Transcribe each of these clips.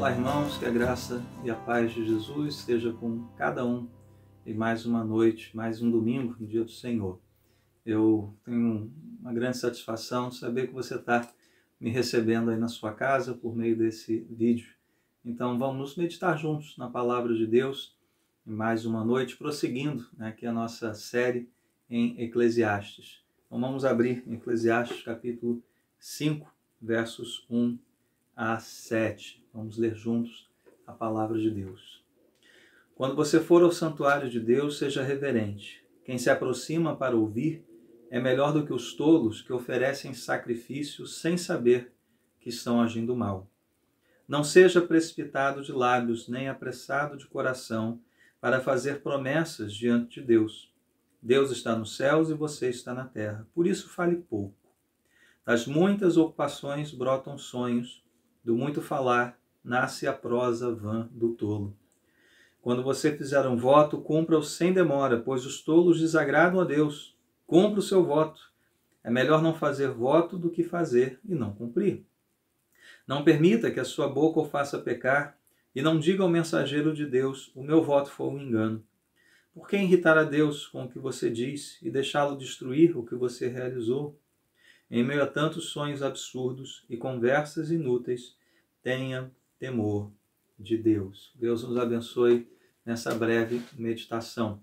Olá, irmãos, que a graça e a paz de Jesus esteja com cada um e mais uma noite, mais um domingo, no dia do Senhor. Eu tenho uma grande satisfação de saber que você está me recebendo aí na sua casa por meio desse vídeo. Então vamos meditar juntos na palavra de Deus em mais uma noite, prosseguindo né, aqui a nossa série em Eclesiastes. Então vamos abrir em Eclesiastes capítulo 5, versos 1 a 7. Vamos ler juntos a palavra de Deus. Quando você for ao santuário de Deus, seja reverente. Quem se aproxima para ouvir é melhor do que os tolos que oferecem sacrifícios sem saber que estão agindo mal. Não seja precipitado de lábios, nem apressado de coração, para fazer promessas diante de Deus. Deus está nos céus e você está na terra, por isso fale pouco. Das muitas ocupações brotam sonhos, do muito falar nasce a prosa vã do tolo. Quando você fizer um voto, cumpra-o sem demora, pois os tolos desagradam a Deus. Cumpra o seu voto. É melhor não fazer voto do que fazer e não cumprir. Não permita que a sua boca o faça pecar, e não diga ao mensageiro de Deus: O meu voto foi um engano. Por que irritar a Deus com o que você disse e deixá-lo destruir o que você realizou? Em meio a tantos sonhos absurdos e conversas inúteis, tenha temor de Deus. Deus nos abençoe nessa breve meditação.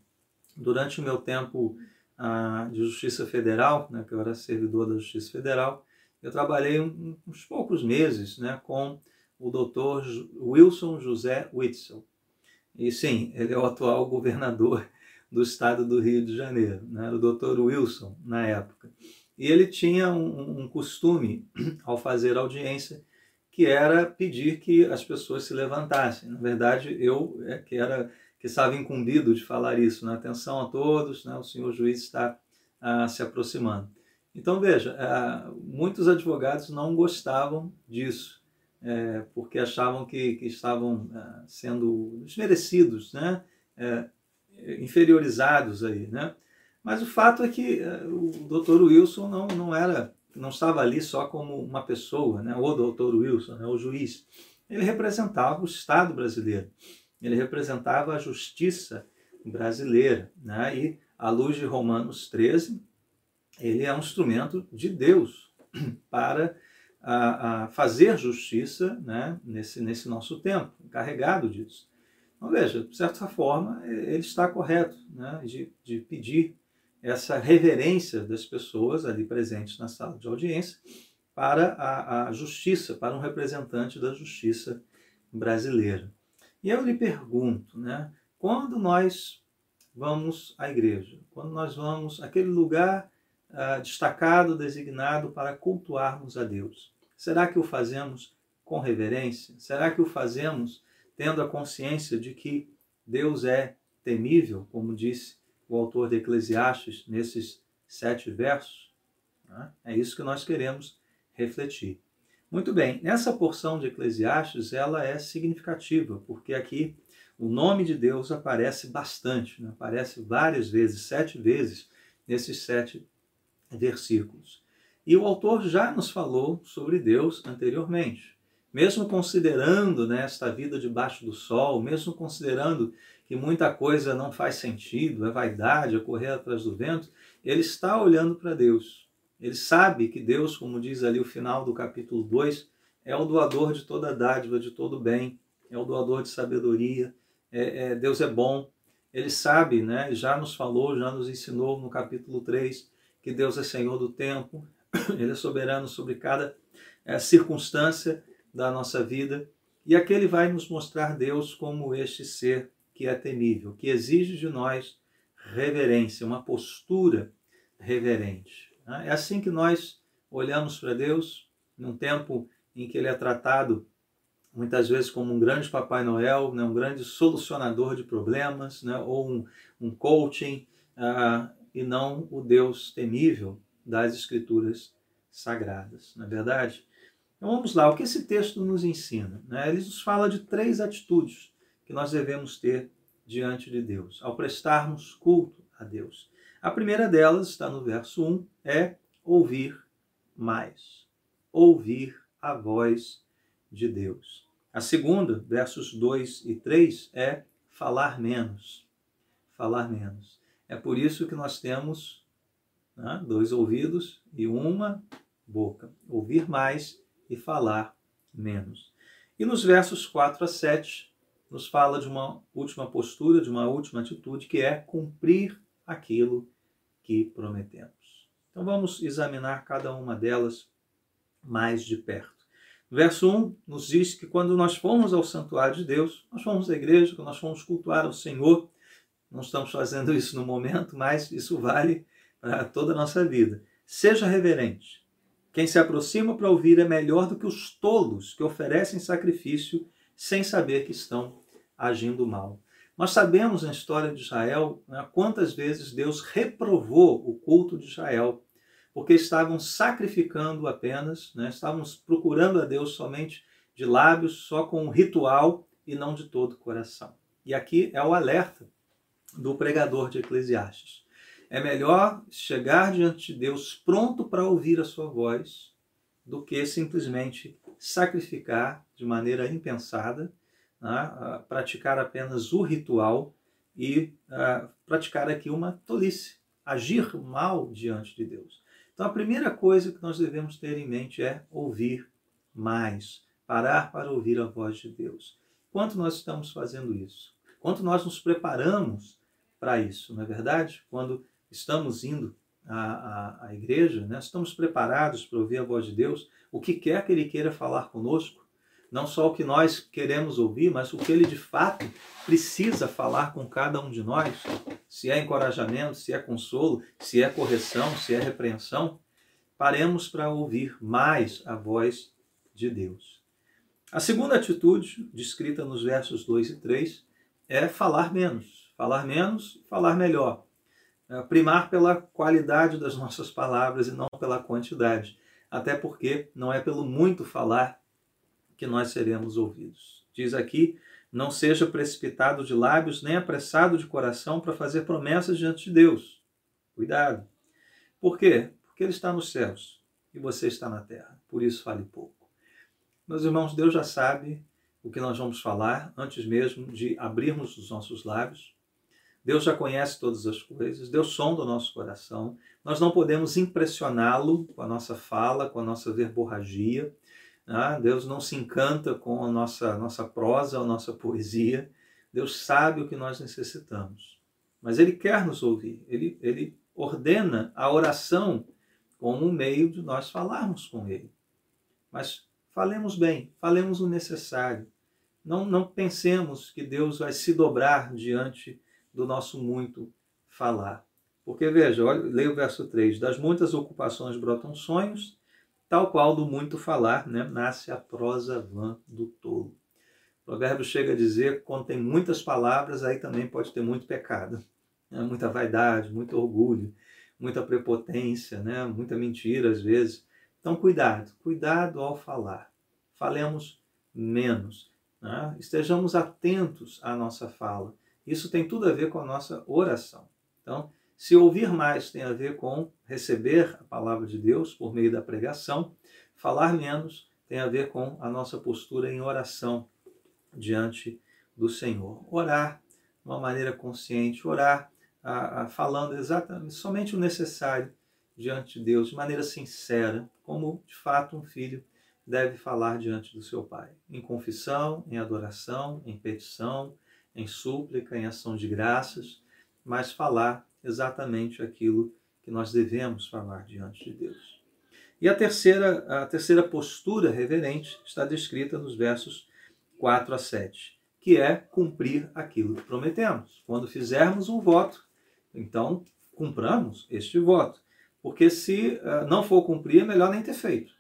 Durante o meu tempo ah, de Justiça Federal, né, que eu era servidor da Justiça Federal, eu trabalhei uns poucos meses né, com o doutor Wilson José Witzel. E sim, ele é o atual governador do estado do Rio de Janeiro, né? o doutor Wilson na época. E ele tinha um, um costume, ao fazer audiência, que era pedir que as pessoas se levantassem. Na verdade, eu é, que era que estava incumbido de falar isso. Né? Atenção a todos, né? o senhor juiz está ah, se aproximando. Então veja, ah, muitos advogados não gostavam disso, é, porque achavam que, que estavam ah, sendo desmerecidos, né? É, inferiorizados aí, né? Mas o fato é que eh, o Dr. Wilson não, não era não estava ali só como uma pessoa, né? o doutor Wilson, né? o juiz. Ele representava o Estado brasileiro, ele representava a justiça brasileira. Né? E, à luz de Romanos 13, ele é um instrumento de Deus para a, a fazer justiça né? nesse, nesse nosso tempo, encarregado disso. Então, veja, de certa forma, ele está correto né? de, de pedir essa reverência das pessoas ali presentes na sala de audiência para a, a justiça, para um representante da justiça brasileira. E eu lhe pergunto, né, quando nós vamos à igreja, quando nós vamos àquele lugar ah, destacado, designado para cultuarmos a Deus, será que o fazemos com reverência? Será que o fazemos tendo a consciência de que Deus é temível, como disse o autor de Eclesiastes nesses sete versos? Né? É isso que nós queremos refletir. Muito bem, nessa porção de Eclesiastes ela é significativa, porque aqui o nome de Deus aparece bastante, né? aparece várias vezes, sete vezes, nesses sete versículos. E o autor já nos falou sobre Deus anteriormente. Mesmo considerando né, esta vida debaixo do sol, mesmo considerando que muita coisa não faz sentido, é vaidade, é correr atrás do vento, ele está olhando para Deus. Ele sabe que Deus, como diz ali o final do capítulo 2, é o doador de toda dádiva, de todo bem, é o doador de sabedoria, é, é, Deus é bom. Ele sabe, né, já nos falou, já nos ensinou no capítulo 3 que Deus é Senhor do tempo, Ele é soberano sobre cada é, circunstância da nossa vida. E aqui ele vai nos mostrar Deus como este ser que é temível, que exige de nós reverência, uma postura reverente. Né? É assim que nós olhamos para Deus num tempo em que Ele é tratado muitas vezes como um grande Papai Noel, né? um grande solucionador de problemas, né? ou um, um coaching, uh, e não o Deus temível das Escrituras sagradas. Não é verdade? Então vamos lá, o que esse texto nos ensina? Né? Ele nos fala de três atitudes que nós devemos ter diante de Deus, ao prestarmos culto a Deus. A primeira delas está no verso 1, é ouvir mais. Ouvir a voz de Deus. A segunda, versos 2 e 3, é falar menos. Falar menos. É por isso que nós temos né, dois ouvidos e uma boca. Ouvir mais e falar menos. E nos versos 4 a 7, nos fala de uma última postura, de uma última atitude, que é cumprir aquilo que prometemos. Então vamos examinar cada uma delas mais de perto. Verso 1 nos diz que quando nós fomos ao santuário de Deus, nós fomos à igreja, quando nós fomos cultuar ao Senhor, não estamos fazendo isso no momento, mas isso vale para toda a nossa vida. Seja reverente. Quem se aproxima para ouvir é melhor do que os tolos que oferecem sacrifício sem saber que estão agindo mal. Nós sabemos na história de Israel né, quantas vezes Deus reprovou o culto de Israel porque estavam sacrificando apenas, né? estavam procurando a Deus somente de lábios, só com um ritual e não de todo o coração. E aqui é o alerta do pregador de Eclesiastes. É melhor chegar diante de Deus pronto para ouvir a sua voz do que simplesmente sacrificar de maneira impensada, né? praticar apenas o ritual e uh, praticar aqui uma tolice, agir mal diante de Deus. Então, a primeira coisa que nós devemos ter em mente é ouvir mais, parar para ouvir a voz de Deus. Quanto nós estamos fazendo isso? Quanto nós nos preparamos para isso, não é verdade? Quando estamos indo à, à, à igreja, né? estamos preparados para ouvir a voz de Deus, o que quer que Ele queira falar conosco, não só o que nós queremos ouvir, mas o que Ele de fato precisa falar com cada um de nós, se é encorajamento, se é consolo, se é correção, se é repreensão, paremos para ouvir mais a voz de Deus. A segunda atitude, descrita nos versos 2 e 3, é falar menos. Falar menos, falar melhor. É primar pela qualidade das nossas palavras e não pela quantidade. Até porque não é pelo muito falar que nós seremos ouvidos. Diz aqui não seja precipitado de lábios, nem apressado de coração para fazer promessas diante de Deus. Cuidado. Por quê? Porque Ele está nos céus e você está na terra. Por isso fale pouco. Meus irmãos, Deus já sabe o que nós vamos falar antes mesmo de abrirmos os nossos lábios. Deus já conhece todas as coisas, Deus sonda o nosso coração. Nós não podemos impressioná-lo com a nossa fala, com a nossa verborragia. Ah, Deus não se encanta com a nossa, nossa prosa, a nossa poesia. Deus sabe o que nós necessitamos. Mas Ele quer nos ouvir. Ele, ele ordena a oração como um meio de nós falarmos com Ele. Mas falemos bem, falemos o necessário. Não, não pensemos que Deus vai se dobrar diante do nosso muito falar. Porque veja, olha, leia o verso 3: Das muitas ocupações brotam sonhos, Tal qual do muito falar, né, nasce a prosa vã do tolo. O provérbio chega a dizer que quando tem muitas palavras, aí também pode ter muito pecado. Né? Muita vaidade, muito orgulho, muita prepotência, né? muita mentira às vezes. Então, cuidado, cuidado ao falar. Falemos menos. Né? Estejamos atentos à nossa fala. Isso tem tudo a ver com a nossa oração. Então, se ouvir mais tem a ver com receber a palavra de Deus por meio da pregação, falar menos tem a ver com a nossa postura em oração diante do Senhor. Orar de uma maneira consciente, orar a, a, falando exatamente somente o necessário diante de Deus, de maneira sincera, como de fato um filho deve falar diante do seu pai, em confissão, em adoração, em petição, em súplica, em ação de graças, mas falar exatamente aquilo que nós devemos falar diante de Deus. E a terceira, a terceira postura reverente está descrita nos versos 4 a 7, que é cumprir aquilo que prometemos. Quando fizermos um voto, então cumpramos este voto. Porque se uh, não for cumprir, é melhor nem ter feito.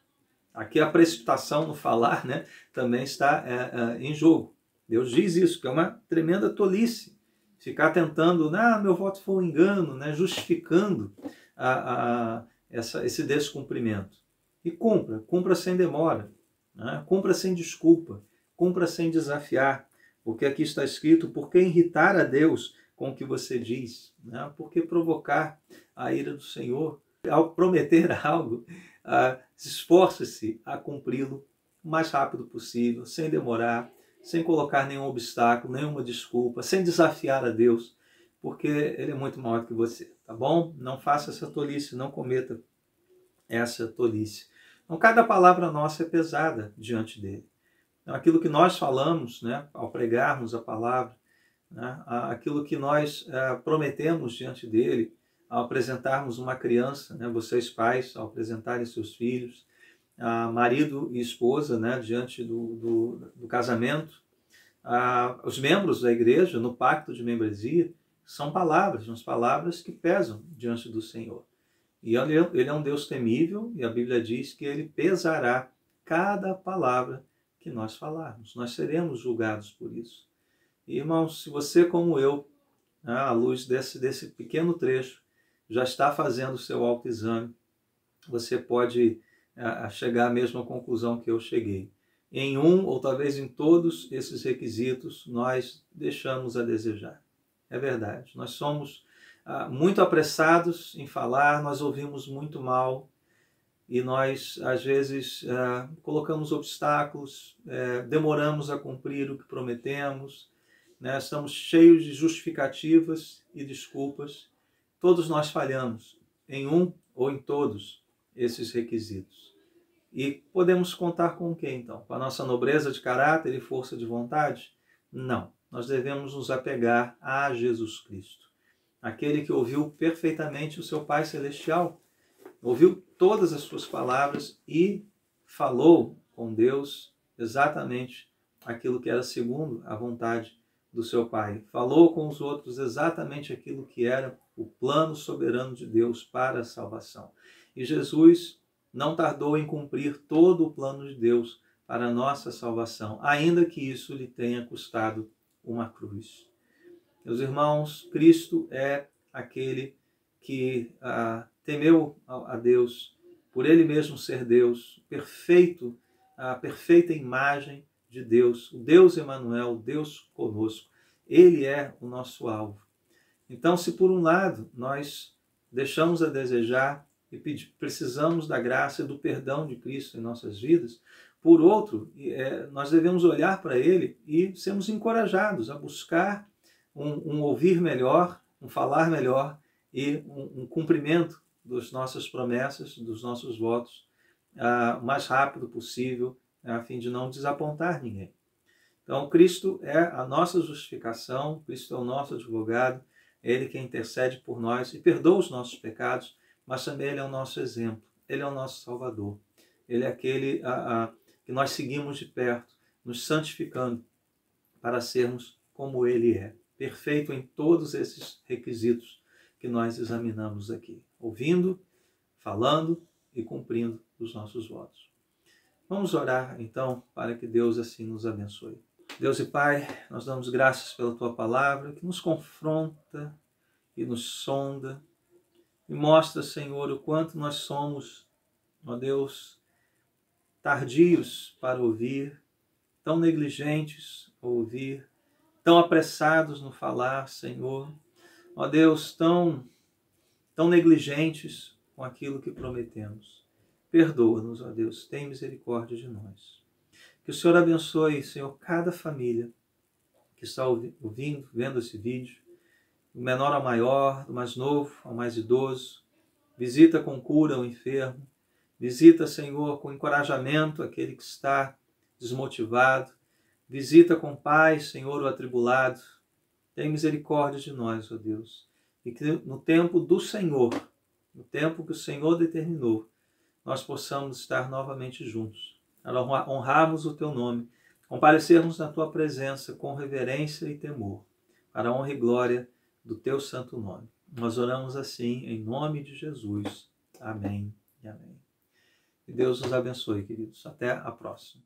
Aqui a precipitação no falar né, também está uh, uh, em jogo. Deus diz isso, que é uma tremenda tolice ficar tentando, ah, meu voto foi um engano, né, justificando a, a, essa, esse descumprimento. E cumpra, cumpra sem demora, né, cumpra sem desculpa, cumpra sem desafiar, porque aqui está escrito, por que irritar a Deus com o que você diz? Né, por que provocar a ira do Senhor? Ao prometer algo, ah, esforce-se a cumpri-lo o mais rápido possível, sem demorar, sem colocar nenhum obstáculo, nenhuma desculpa, sem desafiar a Deus, porque Ele é muito maior que você, tá bom? Não faça essa tolice, não cometa essa tolice. Então, cada palavra nossa é pesada diante dele. Então, aquilo que nós falamos, né, ao pregarmos a palavra, né, aquilo que nós é, prometemos diante dele, ao apresentarmos uma criança, né, vocês pais, ao apresentarem seus filhos, marido e esposa, né, diante do, do, do casamento, os membros da igreja, no pacto de membresia, são palavras, são palavras que pesam diante do Senhor. E ele é um Deus temível, e a Bíblia diz que ele pesará cada palavra que nós falarmos. Nós seremos julgados por isso. E, irmãos, se você, como eu, né, à luz desse, desse pequeno trecho, já está fazendo o seu autoexame, você pode a, chegar à mesma conclusão que eu cheguei. Em um ou talvez em todos esses requisitos, nós deixamos a desejar. É verdade. Nós somos ah, muito apressados em falar, nós ouvimos muito mal e nós, às vezes, ah, colocamos obstáculos, eh, demoramos a cumprir o que prometemos, né? estamos cheios de justificativas e desculpas. Todos nós falhamos em um ou em todos esses requisitos. E podemos contar com o que então? Com a nossa nobreza de caráter e força de vontade? Não. Nós devemos nos apegar a Jesus Cristo, aquele que ouviu perfeitamente o seu Pai Celestial, ouviu todas as suas palavras e falou com Deus exatamente aquilo que era segundo a vontade do seu Pai. Falou com os outros exatamente aquilo que era o plano soberano de Deus para a salvação. E Jesus não tardou em cumprir todo o plano de Deus para a nossa salvação, ainda que isso lhe tenha custado uma cruz. Meus irmãos, Cristo é aquele que ah, temeu a Deus, por ele mesmo ser Deus, perfeito, a perfeita imagem de Deus, o Deus Emanuel, Deus conosco. Ele é o nosso alvo. Então, se por um lado nós deixamos a desejar e precisamos da graça e do perdão de Cristo em nossas vidas, por outro, é, nós devemos olhar para Ele e sermos encorajados a buscar um, um ouvir melhor, um falar melhor e um, um cumprimento das nossas promessas, dos nossos votos, uh, o mais rápido possível, a fim de não desapontar ninguém. Então, Cristo é a nossa justificação, Cristo é o nosso advogado, é Ele que intercede por nós e perdoa os nossos pecados, mas também Ele é o nosso exemplo, Ele é o nosso Salvador. Ele é aquele a, a, que nós seguimos de perto, nos santificando para sermos como Ele é, perfeito em todos esses requisitos que nós examinamos aqui, ouvindo, falando e cumprindo os nossos votos. Vamos orar então para que Deus assim nos abençoe. Deus e Pai, nós damos graças pela tua palavra que nos confronta e nos sonda e mostra, Senhor, o quanto nós somos, ó Deus, tardios para ouvir, tão negligentes a ouvir, tão apressados no falar, Senhor. Ó Deus, tão, tão negligentes com aquilo que prometemos. Perdoa-nos, ó Deus, tem misericórdia de nós. Que o Senhor abençoe, Senhor, cada família que está ouvindo, vendo esse vídeo, do menor ao maior, do mais novo ao mais idoso. Visita com cura o enfermo. Visita, Senhor, com encorajamento aquele que está desmotivado. Visita com paz, Senhor, o atribulado. Tem misericórdia de nós, ó Deus. E que no tempo do Senhor, no tempo que o Senhor determinou, nós possamos estar novamente juntos honrarmos o teu nome, comparecermos na tua presença com reverência e temor, para a honra e glória do teu santo nome. Nós oramos assim em nome de Jesus. Amém e amém. Que Deus nos abençoe, queridos. Até a próxima.